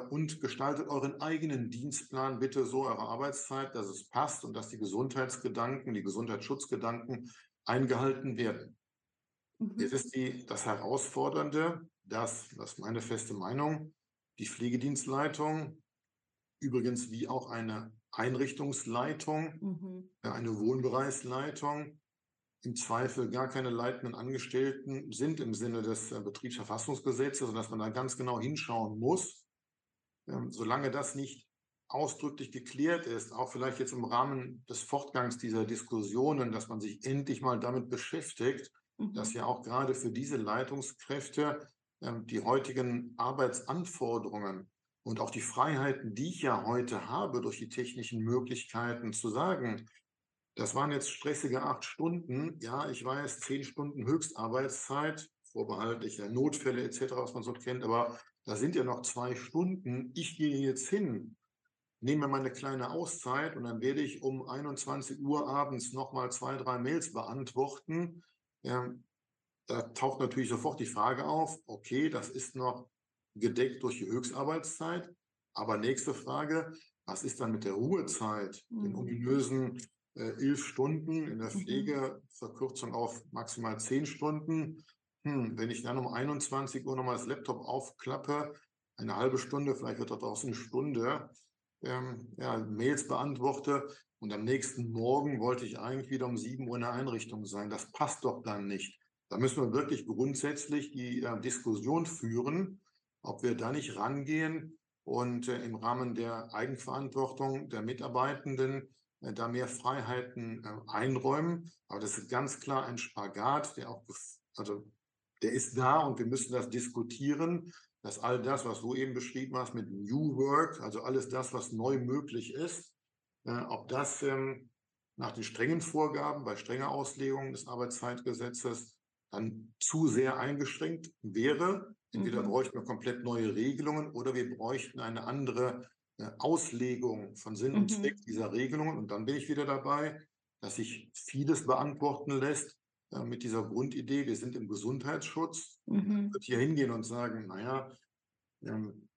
und gestaltet euren eigenen Dienstplan bitte so eure Arbeitszeit, dass es passt und dass die Gesundheitsgedanken, die Gesundheitsschutzgedanken eingehalten werden. Mhm. Jetzt ist die, das Herausfordernde, dass, das ist meine feste Meinung, die Pflegedienstleitung, übrigens wie auch eine Einrichtungsleitung, mhm. eine Wohnbereichsleitung, im Zweifel gar keine leitenden Angestellten sind im Sinne des äh, Betriebsverfassungsgesetzes, sodass man da ganz genau hinschauen muss, ähm, solange das nicht ausdrücklich geklärt ist, auch vielleicht jetzt im Rahmen des Fortgangs dieser Diskussionen, dass man sich endlich mal damit beschäftigt, mhm. dass ja auch gerade für diese Leitungskräfte ähm, die heutigen Arbeitsanforderungen und auch die Freiheiten, die ich ja heute habe durch die technischen Möglichkeiten zu sagen, das waren jetzt stressige acht Stunden. Ja, ich weiß, zehn Stunden Höchstarbeitszeit, vorbehaltlicher Notfälle etc., was man so kennt, aber da sind ja noch zwei Stunden. Ich gehe jetzt hin, nehme meine kleine Auszeit und dann werde ich um 21 Uhr abends nochmal zwei, drei Mails beantworten. Ja, da taucht natürlich sofort die Frage auf, okay, das ist noch gedeckt durch die Höchstarbeitszeit. Aber nächste Frage, was ist dann mit der Ruhezeit, mhm. den ominösen äh, elf Stunden in der mhm. Pflege, Verkürzung auf maximal zehn Stunden? hm, wenn ich dann um 21 Uhr nochmal das Laptop aufklappe, eine halbe Stunde, vielleicht wird daraus eine Stunde, ähm, ja, Mails beantworte und am nächsten Morgen wollte ich eigentlich wieder um 7 Uhr in der Einrichtung sein. Das passt doch dann nicht. Da müssen wir wirklich grundsätzlich die äh, Diskussion führen, ob wir da nicht rangehen und äh, im Rahmen der Eigenverantwortung der Mitarbeitenden äh, da mehr Freiheiten äh, einräumen. Aber das ist ganz klar ein Spagat, der auch also der ist da und wir müssen das diskutieren, dass all das, was du eben beschrieben hast mit New Work, also alles das, was neu möglich ist, äh, ob das ähm, nach den strengen Vorgaben, bei strenger Auslegung des Arbeitszeitgesetzes dann zu sehr eingeschränkt wäre. Entweder mhm. bräuchten wir komplett neue Regelungen oder wir bräuchten eine andere äh, Auslegung von Sinn und mhm. Zweck dieser Regelungen. Und dann bin ich wieder dabei, dass sich vieles beantworten lässt äh, mit dieser Grundidee, wir sind im Gesundheitsschutz. Mhm. Würde hier hingehen und sagen, naja, ähm,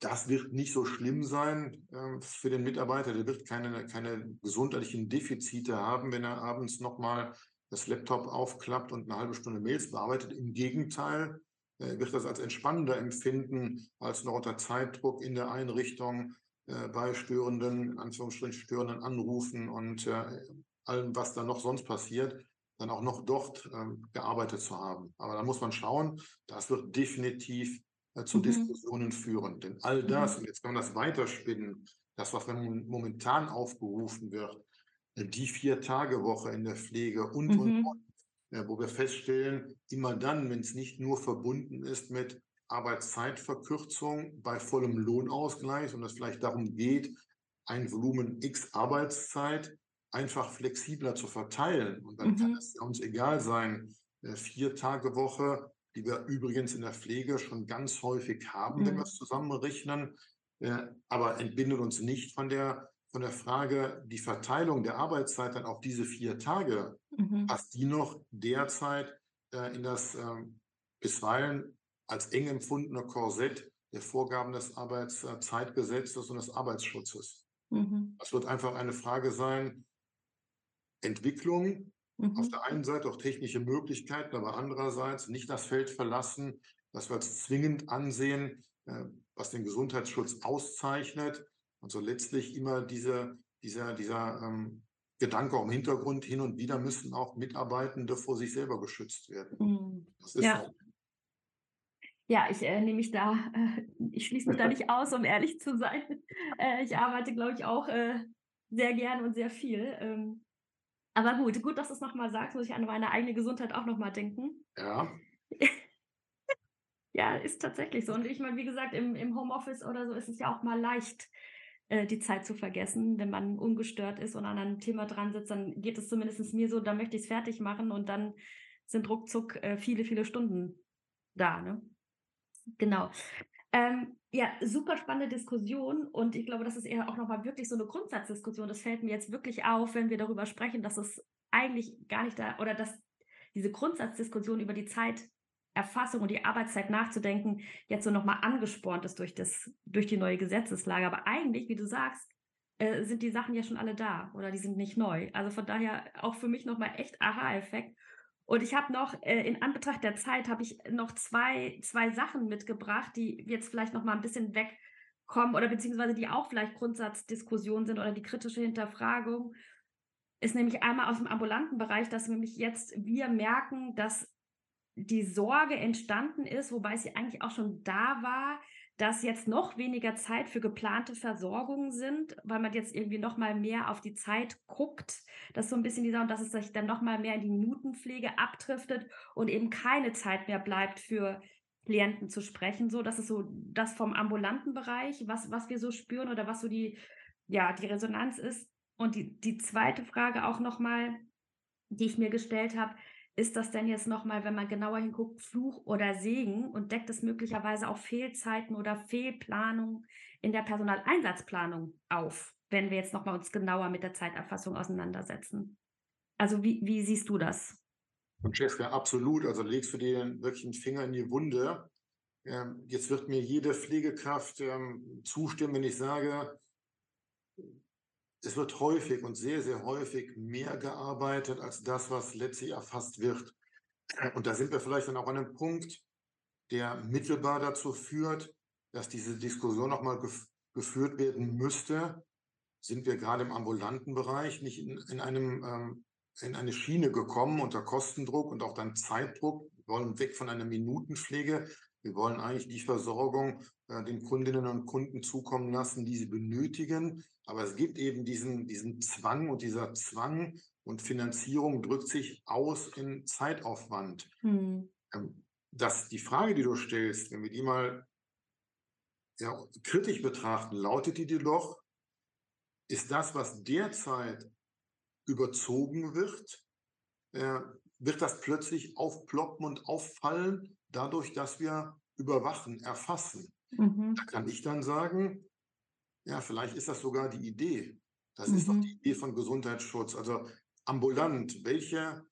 das wird nicht so schlimm sein äh, für den Mitarbeiter. Der wird keine, keine gesundheitlichen Defizite haben, wenn er abends nochmal das Laptop aufklappt und eine halbe Stunde Mails bearbeitet. Im Gegenteil, äh, wird das als entspannender empfinden, als noch unter Zeitdruck in der Einrichtung äh, bei störenden, in Anführungsstrichen störenden Anrufen und äh, allem, was da noch sonst passiert, dann auch noch dort ähm, gearbeitet zu haben. Aber da muss man schauen, das wird definitiv äh, zu mhm. Diskussionen führen. Denn all das, mhm. und jetzt kann man das weiterspinnen, das, was momentan aufgerufen wird, äh, die Vier-Tage-Woche in der Pflege und, mhm. und, und, äh, wo wir feststellen, immer dann, wenn es nicht nur verbunden ist mit Arbeitszeitverkürzung bei vollem Lohnausgleich und es vielleicht darum geht, ein Volumen X Arbeitszeit einfach flexibler zu verteilen. Und dann mhm. kann es uns egal sein, vier Tage Woche die wir übrigens in der Pflege schon ganz häufig haben, mhm. wenn wir es zusammenrechnen, äh, aber entbindet uns nicht von der, von der Frage, die Verteilung der Arbeitszeit dann auf diese vier Tage, mhm. passt die noch derzeit äh, in das äh, bisweilen als eng empfundene Korsett der Vorgaben des Arbeitszeitgesetzes und des Arbeitsschutzes. Mhm. Das wird einfach eine Frage sein, Entwicklung Mhm. Auf der einen Seite auch technische Möglichkeiten, aber andererseits nicht das Feld verlassen, was wir als zwingend ansehen, äh, was den Gesundheitsschutz auszeichnet. Und so letztlich immer diese, dieser, dieser ähm, Gedanke auch im Hintergrund hin und wieder müssen auch Mitarbeitende vor sich selber geschützt werden.
Mhm. ja. Auch, ja, ich äh, nehme mich da, äh, ich schließe mich da nicht aus, um ehrlich zu sein. Äh, ich arbeite, glaube ich, auch äh, sehr gern und sehr viel. Ähm, aber gut, gut, dass du es nochmal sagst, muss ich an meine eigene Gesundheit auch nochmal denken.
Ja.
ja, ist tatsächlich so. Und ich meine, wie gesagt, im, im Homeoffice oder so ist es ja auch mal leicht, äh, die Zeit zu vergessen. Wenn man ungestört ist und an einem Thema dran sitzt, dann geht es zumindest mir so, da möchte ich es fertig machen und dann sind ruckzuck äh, viele, viele Stunden da. Ne? Genau. Ähm, ja, super spannende Diskussion und ich glaube, das ist eher auch nochmal wirklich so eine Grundsatzdiskussion. Das fällt mir jetzt wirklich auf, wenn wir darüber sprechen, dass es eigentlich gar nicht da oder dass diese Grundsatzdiskussion über die Zeiterfassung und die Arbeitszeit nachzudenken jetzt so nochmal angespornt ist durch, das, durch die neue Gesetzeslage. Aber eigentlich, wie du sagst, äh, sind die Sachen ja schon alle da oder die sind nicht neu. Also von daher auch für mich nochmal echt Aha-Effekt. Und ich habe noch, äh, in Anbetracht der Zeit, habe ich noch zwei, zwei Sachen mitgebracht, die jetzt vielleicht noch mal ein bisschen wegkommen oder beziehungsweise die auch vielleicht Grundsatzdiskussion sind oder die kritische Hinterfragung. Ist nämlich einmal aus dem ambulanten Bereich, dass nämlich jetzt wir merken, dass die Sorge entstanden ist, wobei sie eigentlich auch schon da war, dass jetzt noch weniger Zeit für geplante Versorgungen sind, weil man jetzt irgendwie noch mal mehr auf die Zeit guckt. Das ist so ein bisschen dieser, und dass es sich dann noch mal mehr in die Minutenpflege abdriftet und eben keine Zeit mehr bleibt für Klienten zu sprechen. So, das ist so das vom ambulanten Bereich, was, was wir so spüren oder was so die, ja, die Resonanz ist. Und die, die zweite Frage auch noch mal, die ich mir gestellt habe, ist das denn jetzt nochmal, wenn man genauer hinguckt, Fluch oder Segen und deckt es möglicherweise auch Fehlzeiten oder Fehlplanung in der Personaleinsatzplanung auf, wenn wir jetzt nochmal uns genauer mit der Zeiterfassung auseinandersetzen? Also wie, wie siehst du das?
Francesca, absolut. Also legst du dir wirklich einen Finger in die Wunde. Ähm, jetzt wird mir jede Pflegekraft ähm, zustimmen, wenn ich sage, es wird häufig und sehr, sehr häufig mehr gearbeitet als das, was letztlich erfasst wird. Und da sind wir vielleicht dann auch an einem Punkt, der mittelbar dazu führt, dass diese Diskussion nochmal gef geführt werden müsste. Sind wir gerade im ambulanten Bereich nicht in, in einem ähm, in eine Schiene gekommen unter Kostendruck und auch dann Zeitdruck. Wir wollen weg von einer Minutenpflege. Wir wollen eigentlich die Versorgung äh, den Kundinnen und Kunden zukommen lassen, die sie benötigen. Aber es gibt eben diesen, diesen Zwang und dieser Zwang und Finanzierung drückt sich aus in Zeitaufwand. Hm. Ähm, das, die Frage, die du stellst, wenn wir die mal ja, kritisch betrachten, lautet die dir doch, ist das, was derzeit überzogen wird, äh, wird das plötzlich aufploppen und auffallen, dadurch, dass wir überwachen, erfassen.
Mhm.
Da kann ich dann sagen, ja, vielleicht ist das sogar die Idee. Das ist doch
Mhm.
die Idee von Gesundheitsschutz. Also ambulant, welche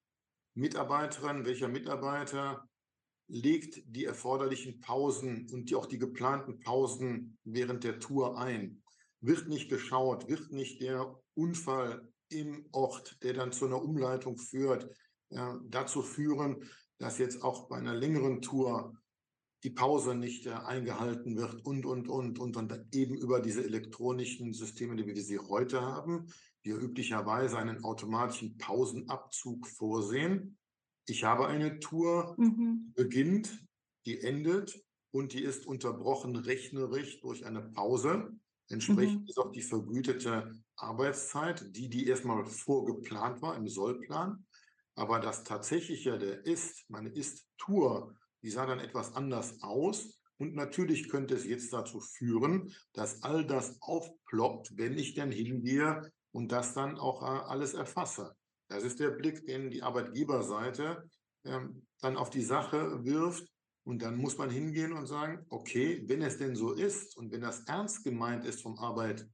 Mitarbeiterin, welcher Mitarbeiter legt die erforderlichen Pausen und die, auch die geplanten Pausen während der Tour ein? Wird nicht geschaut, wird nicht der Unfall im Ort, der dann zu einer Umleitung führt, äh, dazu führen, dass jetzt auch bei einer längeren Tour die Pause nicht äh, eingehalten wird und, und, und, und, und eben über diese elektronischen Systeme, die wir sie heute haben, die üblicherweise einen automatischen Pausenabzug vorsehen. Ich habe eine Tour,
Mhm.
die beginnt, die endet und die ist unterbrochen rechnerisch durch eine Pause. Entsprechend
Mhm.
ist auch die vergütete Arbeitszeit, die, die erstmal vorgeplant war im Sollplan. Aber das tatsächliche, der Ist, meine Ist-Tour, die sah dann etwas anders aus. Und natürlich könnte es jetzt dazu führen, dass all das aufploppt, wenn ich dann hingehe und das dann auch äh, alles erfasse. Das ist der Blick, den die Arbeitgeberseite ähm, dann auf die Sache wirft. Und dann muss man hingehen und sagen, okay, wenn es denn so ist und wenn das ernst gemeint ist vom Arbeit,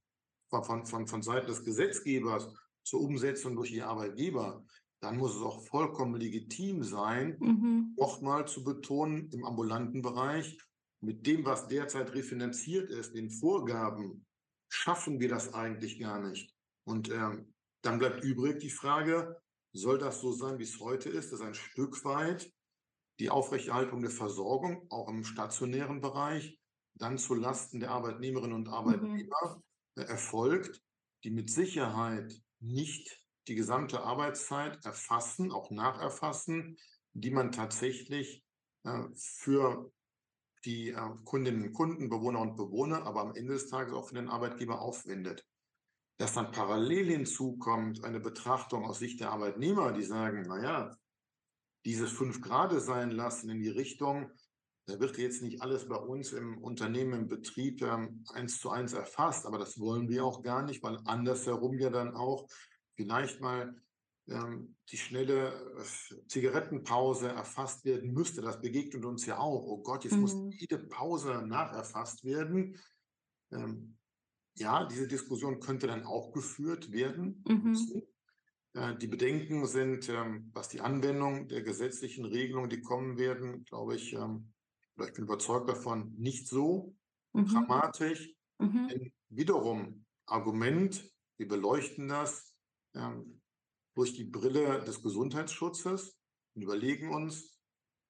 von, von, von, von Seiten des Gesetzgebers zur Umsetzung durch die Arbeitgeber, dann muss es auch vollkommen legitim sein,
Mhm.
nochmal zu betonen, im ambulanten Bereich, mit dem, was derzeit refinanziert ist, den Vorgaben, schaffen wir das eigentlich gar nicht. Und ähm, dann bleibt übrig die Frage, soll das so sein, wie es heute ist, dass ein Stück weit die Aufrechterhaltung der Versorgung, auch im stationären Bereich, dann zu Lasten der Arbeitnehmerinnen und Arbeitnehmer äh, erfolgt, die mit Sicherheit nicht die gesamte Arbeitszeit erfassen, auch nacherfassen, die man tatsächlich äh, für die äh, Kundinnen und Kunden, Bewohner und Bewohner, aber am Ende des Tages auch für den Arbeitgeber aufwendet. Dass dann parallel hinzukommt eine Betrachtung aus Sicht der Arbeitnehmer, die sagen, naja, dieses fünf Grade sein lassen in die Richtung, da wird jetzt nicht alles bei uns im Unternehmen, im Betrieb ähm, eins zu eins erfasst, aber das wollen wir auch gar nicht, weil andersherum ja dann auch vielleicht mal ähm, die schnelle äh, Zigarettenpause erfasst werden müsste. Das begegnet uns ja auch. Oh Gott, jetzt muss
Mhm.
jede Pause nacherfasst werden. Ähm, ja, diese Diskussion könnte dann auch geführt werden.
Mhm.
Äh, Die Bedenken sind, ähm, was die Anwendung der gesetzlichen Regelungen, die kommen werden, glaube ich, ähm, oder ich bin überzeugt davon, nicht so
Mhm.
dramatisch.
Mhm.
Denn wiederum Argument, wir beleuchten das ähm, durch die Brille des Gesundheitsschutzes und überlegen uns,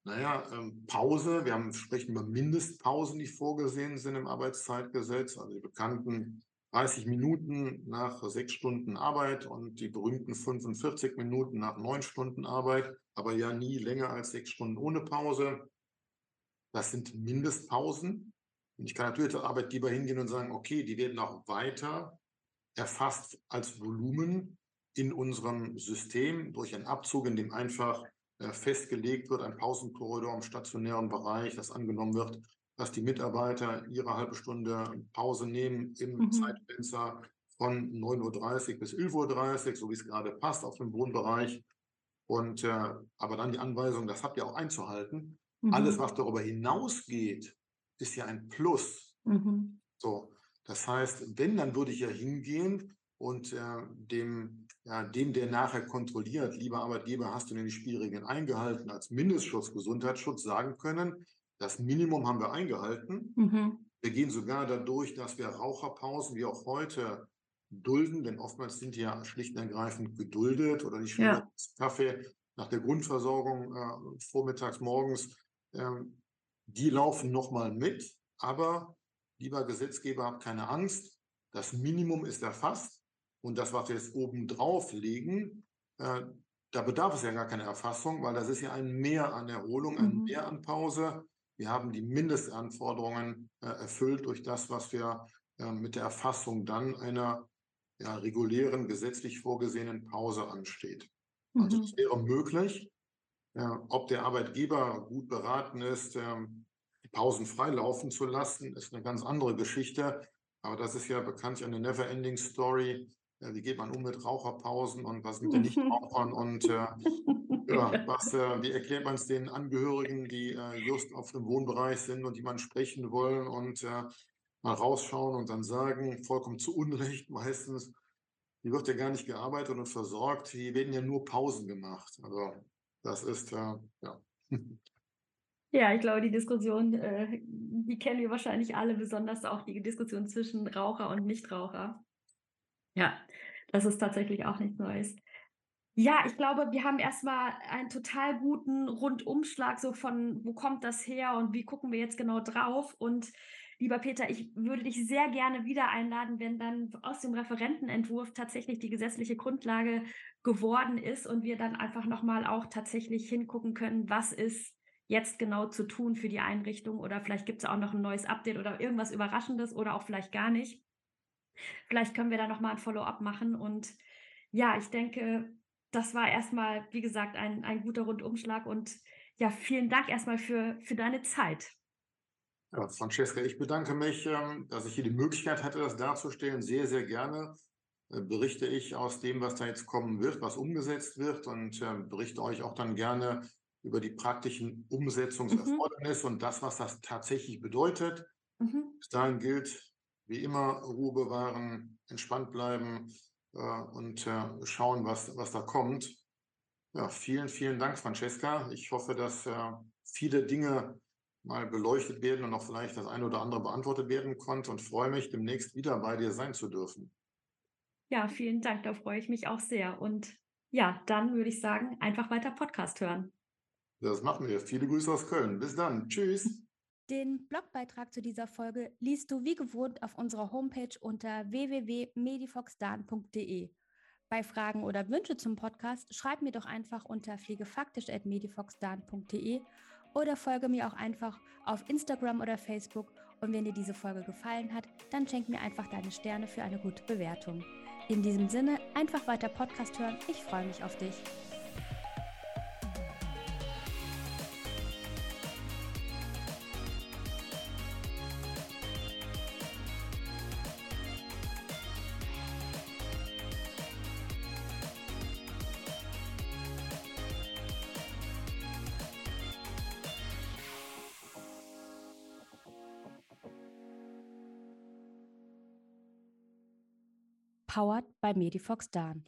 naja, ähm, Pause, wir haben, sprechen über Mindestpausen, die vorgesehen sind im Arbeitszeitgesetz, also die bekannten 30 Minuten nach sechs Stunden Arbeit und die berühmten 45 Minuten nach neun Stunden Arbeit, aber ja nie länger als sechs Stunden ohne Pause. Das sind Mindestpausen. Und ich kann natürlich als Arbeitgeber hingehen und sagen, okay, die werden auch weiter erfasst als Volumen in unserem System durch einen Abzug, in dem einfach äh, festgelegt wird, ein Pausenkorridor im stationären Bereich, das angenommen wird, dass die Mitarbeiter ihre halbe Stunde Pause nehmen im
Mhm.
Zeitfenster von 9.30 Uhr bis 11.30 Uhr, so wie es gerade passt auf dem Wohnbereich. Und äh, aber dann die Anweisung, das habt ihr auch einzuhalten. Alles,
Mhm.
was darüber hinausgeht, ist ja ein Plus.
Mhm.
So, das heißt, wenn, dann würde ich ja hingehen und äh, dem, ja, dem, der nachher kontrolliert, lieber Arbeitgeber, hast du denn die Spielregeln eingehalten, als Mindestschutz, Gesundheitsschutz sagen können, das Minimum haben wir eingehalten.
Mhm.
Wir gehen sogar dadurch, dass wir Raucherpausen wie auch heute dulden, denn oftmals sind die ja schlicht und ergreifend geduldet oder schnelle
Ja.
Kaffee nach der Grundversorgung äh, vormittags, morgens, ähm, die laufen nochmal mit. Aber, lieber Gesetzgeber, habt keine Angst. Das Minimum ist erfasst. Und das, was wir jetzt oben drauf legen, äh, da bedarf es ja gar keine Erfassung, weil das ist ja ein Mehr an Erholung, ein
Mhm.
Mehr an Pause. Wir haben die Mindestanforderungen äh, erfüllt durch das, was wir äh, mit der Erfassung dann einer ja, regulären, gesetzlich vorgesehenen Pause ansteht. Also
Mhm.
es wäre möglich, äh, ob der Arbeitgeber gut beraten ist, ähm, die Pausen frei laufen zu lassen, ist eine ganz andere Geschichte. Aber das ist ja bekanntlich eine never-ending Story. Wie geht man um mit Raucherpausen und was mit den Nichtrauchern und äh, ja, was, äh, wie erklärt man es den Angehörigen, die äh, just auf dem Wohnbereich sind und die man sprechen wollen und äh, mal rausschauen und dann sagen, vollkommen zu Unrecht meistens, die wird ja gar nicht gearbeitet und versorgt, hier werden ja nur Pausen gemacht. Also das ist, äh, ja.
Ja, ich glaube, die Diskussion, äh, die kennen wir wahrscheinlich alle, besonders auch die Diskussion zwischen Raucher und Nichtraucher. Ja, das ist tatsächlich auch nichts Neues. Ja, ich glaube, wir haben erstmal einen total guten Rundumschlag so von, wo kommt das her und wie gucken wir jetzt genau drauf. Und lieber Peter, ich würde dich sehr gerne wieder einladen, wenn dann aus dem Referentenentwurf tatsächlich die gesetzliche Grundlage geworden ist und wir dann einfach nochmal auch tatsächlich hingucken können, was ist jetzt genau zu tun für die Einrichtung oder vielleicht gibt es auch noch ein neues Update oder irgendwas Überraschendes oder auch vielleicht gar nicht. Vielleicht können wir da nochmal ein Follow-up machen und ja, ich denke, das war erstmal, wie gesagt, ein, ein guter Rundumschlag und ja, vielen Dank erstmal für, für deine Zeit.
Ja, Francesca, ich bedanke mich, ähm, dass ich hier die Möglichkeit hatte, das darzustellen. Sehr, sehr gerne äh, berichte ich aus dem, was da jetzt kommen wird, was umgesetzt wird und ähm, berichte euch auch dann gerne über die praktischen Umsetzungserfordernisse mhm. und das, was das tatsächlich bedeutet. Mhm. Bis dahin gilt, wie immer, Ruhe bewahren, entspannt bleiben, äh, und äh, schauen, was, was da kommt. Ja, vielen, vielen Dank, Francesca. Ich hoffe, dass äh, viele Dinge mal beleuchtet werden und auch vielleicht das eine oder andere beantwortet werden konnte und freue mich, demnächst wieder bei dir sein zu dürfen.
Ja, vielen Dank. Da freue ich mich auch sehr. Und ja, dann würde ich sagen, einfach weiter Podcast hören.
Das machen wir. Viele Grüße aus Köln. Bis dann. Tschüss.
Den Blogbeitrag zu dieser Folge liest du wie gewohnt auf unserer Homepage unter www.medifoxdan.de. Bei Fragen oder Wünsche zum Podcast schreib mir doch einfach unter pflegefaktisch.medifoxdan.de oder folge mir auch einfach auf Instagram oder Facebook. Und wenn dir diese Folge gefallen hat, dann schenk mir einfach deine Sterne für eine gute Bewertung. In diesem Sinne, einfach weiter Podcast hören. Ich freue mich auf dich. By Medifox Dan.